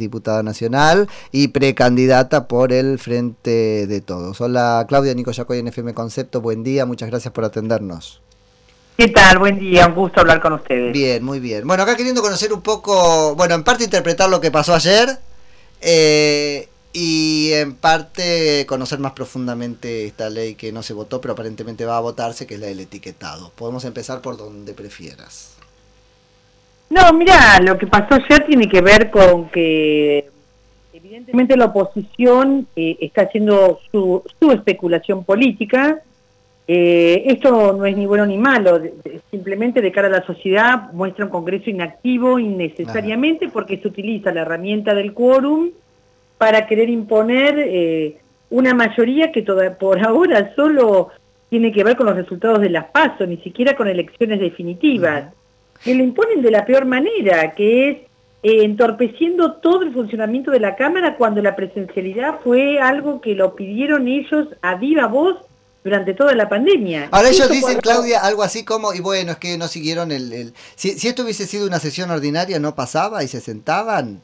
diputada nacional y precandidata por el Frente de Todos. Hola Claudia Nico Yacoy en FM Concepto, buen día, muchas gracias por atendernos. ¿Qué tal? Buen día, un gusto hablar con ustedes. Bien, muy bien. Bueno, acá queriendo conocer un poco, bueno, en parte interpretar lo que pasó ayer eh, y en parte conocer más profundamente esta ley que no se votó, pero aparentemente va a votarse, que es la del etiquetado. Podemos empezar por donde prefieras. No, mira, lo que pasó ayer tiene que ver con que evidentemente la oposición eh, está haciendo su, su especulación política. Eh, esto no es ni bueno ni malo, simplemente de cara a la sociedad muestra un Congreso inactivo innecesariamente porque se utiliza la herramienta del quórum para querer imponer eh, una mayoría que toda, por ahora solo tiene que ver con los resultados de las pasos, ni siquiera con elecciones definitivas que lo imponen de la peor manera, que es eh, entorpeciendo todo el funcionamiento de la Cámara cuando la presencialidad fue algo que lo pidieron ellos a viva voz durante toda la pandemia. Ahora ellos dicen, Claudia, algo así como, y bueno, es que no siguieron el... Si, si, esto hubiese sido una sesión ordinaria, ¿no pasaba y se sentaban?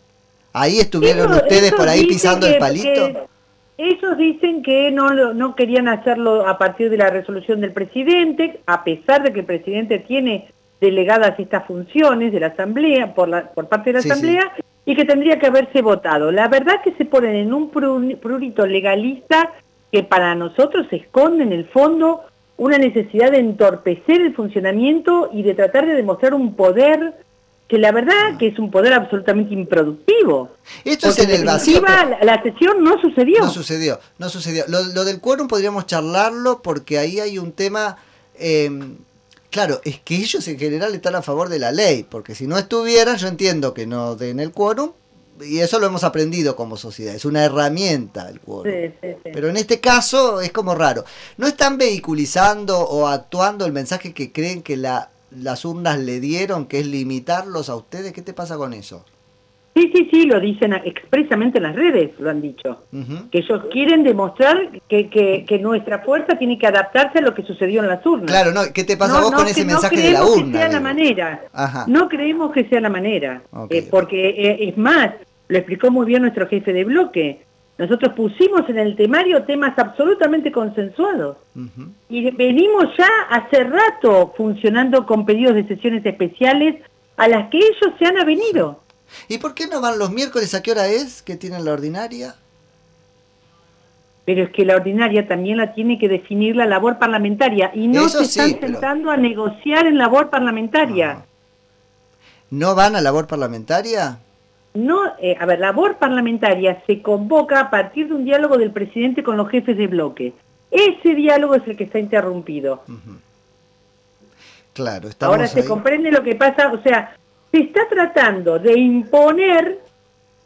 ¿Ahí estuvieron ustedes por ahí pisando el palito? ellos dicen que no, no querían hacerlo a partir de la resolución del presidente, a pesar de que el presidente tiene delegadas estas funciones de la Asamblea, por, la, por parte de la Asamblea, y que tendría que haberse votado. La verdad que se ponen en un prurito legalista que para nosotros esconde en el fondo una necesidad de entorpecer el funcionamiento y de tratar de demostrar un poder que la verdad que es un poder absolutamente improductivo. Esto es en el vacío. La, la, sesión no sucedió. No sucedió, no sucedió. Lo, lo del quórum podríamos charlarlo porque ahí hay un tema... Eh, Claro, es que ellos en general están a favor de la ley, porque si no estuvieran, yo entiendo que no den el quórum, y eso lo hemos aprendido como sociedad, es una herramienta el quórum. Pero en este caso es como raro. ¿No están vehiculizando o actuando el mensaje que creen que la, las urnas le dieron, que es limitarlos a ustedes? ¿Qué te pasa con eso? Sí, sí, sí, lo dicen expresamente en las redes, lo han dicho. Que ellos quieren demostrar que, que, nuestra fuerza tiene que adaptarse a lo que sucedió en las urnas. Claro, no, ¿qué te pasa vos con ese mensaje de la urna? Que sea la manera. No creemos que sea la manera. Eh, porque eh, es más, lo explicó muy bien nuestro jefe de bloque. Nosotros pusimos en el temario temas absolutamente consensuados. Y venimos ya hace rato funcionando con pedidos de sesiones especiales a las que ellos se han avenido. ¿Y por qué no van los miércoles? ¿A qué hora es que tienen la ordinaria? Pero es que la ordinaria también la tiene que definir la labor parlamentaria y no se están sentando a negociar en labor parlamentaria. ¿No van a labor parlamentaria? No, eh, a ver, labor parlamentaria se convoca a partir de un diálogo del presidente con los jefes de bloque. Ese diálogo es el que está interrumpido. Claro, Ahora se comprende lo que pasa, o sea, se está tratando de imponer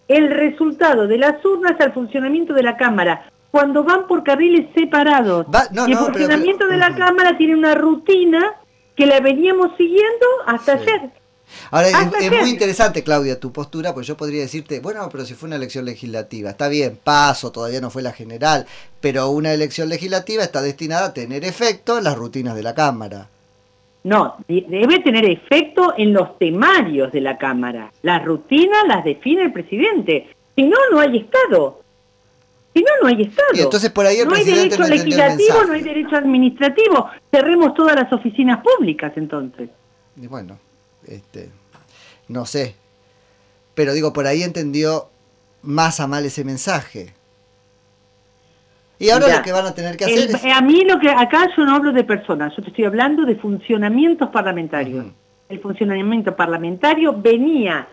el resultado de las urnas al funcionamiento de la Cámara, cuando van por carriles separados. y el funcionamiento de la Cámara tiene una rutina que la veníamos siguiendo hasta ayer. Ahora, es, muy interesante, Claudia, tu postura, pues yo podría decirte, bueno, pero si fue una elección legislativa, está bien, paso, todavía no fue la general, pero una elección legislativa está destinada a tener efecto en las rutinas de la Cámara. No, debe tener efecto en los temarios de la Cámara. Las rutinas las define el presidente. Si no, no hay Estado. Si no, no hay Estado. Y entonces por ahí el no hay derecho legislativo, no hay derecho administrativo. Cerremos todas las oficinas públicas entonces. Y bueno, este, no sé. Pero digo, por ahí entendió más a mal ese mensaje. Y ahora lo que van a tener que hacer es... A mí lo que acá yo no hablo de personas, yo te estoy hablando de funcionamientos parlamentarios. El funcionamiento parlamentario venía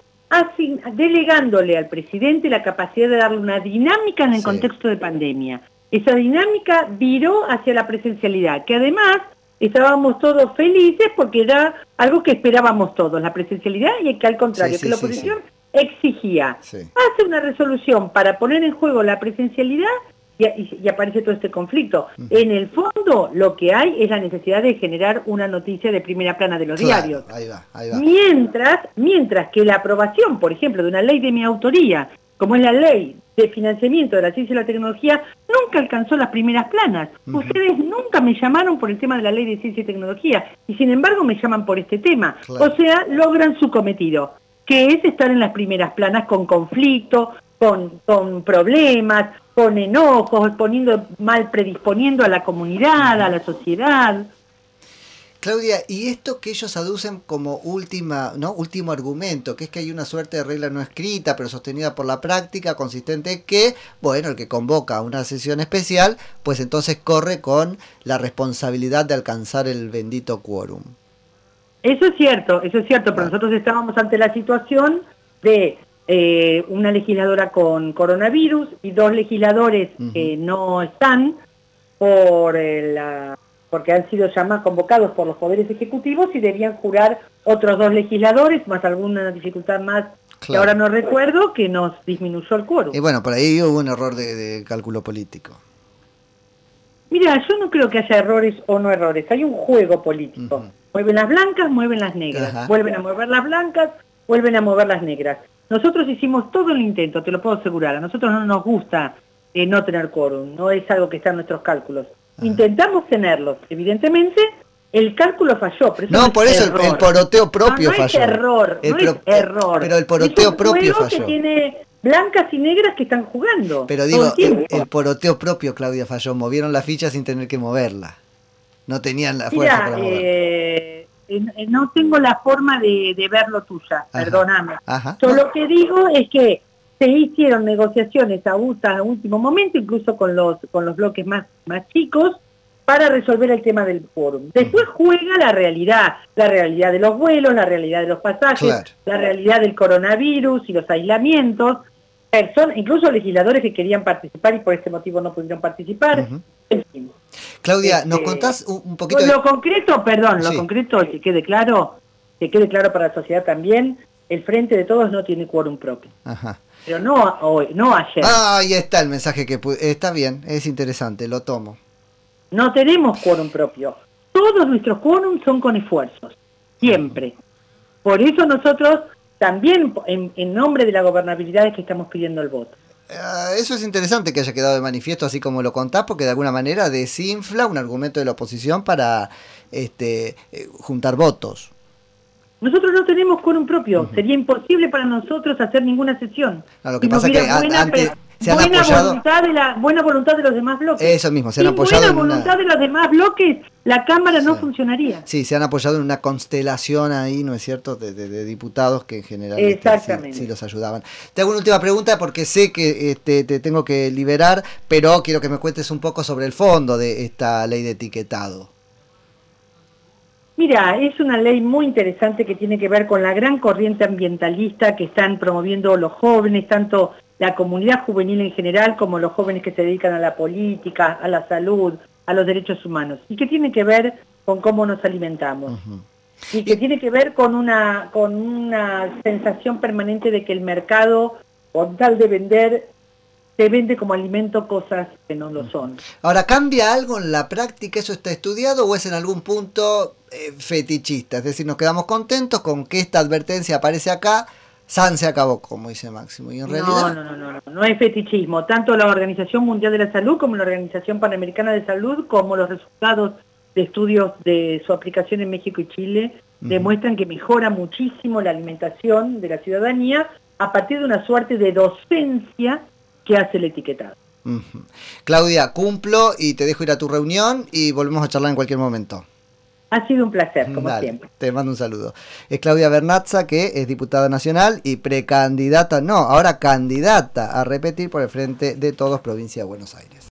delegándole al presidente la capacidad de darle una dinámica en el contexto de pandemia. Esa dinámica viró hacia la presencialidad, que además estábamos todos felices porque era algo que esperábamos todos, la presencialidad y que al contrario, que la oposición exigía. Hace una resolución para poner en juego la presencialidad y, aparece todo este conflicto. En el fondo, lo que hay es la necesidad de generar una noticia de primera plana de los diarios. Mientras, mientras que la aprobación, por ejemplo, de una ley de mi autoría, como es la ley de financiamiento de la ciencia y la tecnología, nunca alcanzó las primeras planas. Ustedes nunca me llamaron por el tema de la ley de ciencia y tecnología, y sin embargo me llaman por este tema. O sea, logran su cometido. que es estar en las primeras planas con conflicto, con, con problemas, con enojos, poniendo mal predisponiendo a la comunidad, a la sociedad. Claudia, y esto que ellos aducen como última, ¿no? último argumento, que es que hay una suerte de regla no escrita, pero sostenida por la práctica, consistente en que, bueno, el que convoca una sesión especial, pues entonces corre con la responsabilidad de alcanzar el bendito quórum. Eso es cierto, eso es cierto, pero nosotros estábamos ante la situación de eh, una legisladora con coronavirus y dos legisladores que no están por la porque han sido llamados, convocados por los poderes ejecutivos y debían jurar otros dos legisladores, más alguna dificultad más que ahora no recuerdo, que nos disminuyó el quórum. Y bueno, por ahí hubo un error de, cálculo político. Mira, yo no creo que haya errores o no errores, hay un juego político. Mueven las blancas, mueven las negras, vuelven a mover las blancas, vuelven a mover las negras. Nosotros hicimos todo el intento, te lo puedo asegurar, a nosotros no nos gusta eh, no tener quórum, no es algo que está en nuestros cálculos. Intentamos tenerlos, evidentemente el cálculo falló. no, por eso el, poroteo propio no, no falló. Es error, no es error. Pero el poroteo propio falló. Que tiene blancas y negras que están jugando. Pero digo, el, poroteo propio, Claudia, falló. Movieron la ficha sin tener que moverla. No tenían la fuerza para moverla. Eh, no tengo la forma de, verlo tuya, perdóname. Yo lo que digo es que se hicieron negociaciones a, a último momento, incluso con los, con los bloques más, más chicos, para resolver el tema del quórum. Después juega la realidad, la realidad de los vuelos, la realidad de los pasajes, la realidad del coronavirus y los aislamientos, personas, incluso legisladores que querían participar y por este motivo no pudieron participar. En fin. Claudia, ¿nos este, contás un poquito? Lo concreto, perdón, lo concreto, que quede claro, que quede claro para la sociedad también, el Frente de Todos no tiene quórum propio. Ajá. Pero no hoy, no ayer. Ah, ahí está el mensaje que está bien, es interesante, lo tomo. No tenemos quórum propio. Todos nuestros quórum son con esfuerzos, siempre. Por eso nosotros también, en, nombre de la gobernabilidad, es que estamos pidiendo el voto. Ah, eso es interesante que haya quedado de manifiesto así como lo contás, porque de alguna manera desinfla un argumento de la oposición para este, eh, juntar votos. Nosotros no tenemos quórum propio, sería imposible para nosotros hacer ninguna sesión. lo que pasa es que buena, antes se han buena apoyado... Voluntad de la, buena voluntad de los demás bloques. Eso mismo, se han apoyado buena voluntad de los demás bloques, la Cámara no funcionaría. Sí, se han apoyado en una constelación ahí, ¿no es cierto?, de, diputados que en general este, sí, los ayudaban. Te hago una última pregunta porque sé que este, te tengo que liberar, pero quiero que me cuentes un poco sobre el fondo de esta ley de etiquetado. Mira, es una ley muy interesante que tiene que ver con la gran corriente ambientalista que están promoviendo los jóvenes, tanto la comunidad juvenil en general como los jóvenes que se dedican a la política, a la salud, a los derechos humanos, y que tiene que ver con cómo nos alimentamos. Y que tiene que ver con una, con una sensación permanente de que el mercado, con tal de vender, se vende como alimento cosas que no lo son. Ahora, ¿cambia algo en la práctica? ¿Eso está estudiado o es en algún punto eh, fetichista? Es decir, nos quedamos contentos con que esta advertencia aparece acá, San se acabó, como dice Máximo. Y en realidad... No, no, no, no, no es fetichismo. Tanto la Organización Mundial de la Salud como la Organización Panamericana de Salud, como los resultados de estudios de su aplicación en México y Chile, demuestran que mejora muchísimo la alimentación de la ciudadanía a partir de una suerte de docencia que hace el etiquetado. Claudia, cumplo y te dejo ir a tu reunión y volvemos a charlar en cualquier momento. Ha sido un placer, como siempre. Te mando un saludo. Es Claudia Bernatza, que es diputada nacional y precandidata, no, ahora candidata a repetir por el frente de todos provincia de Buenos Aires.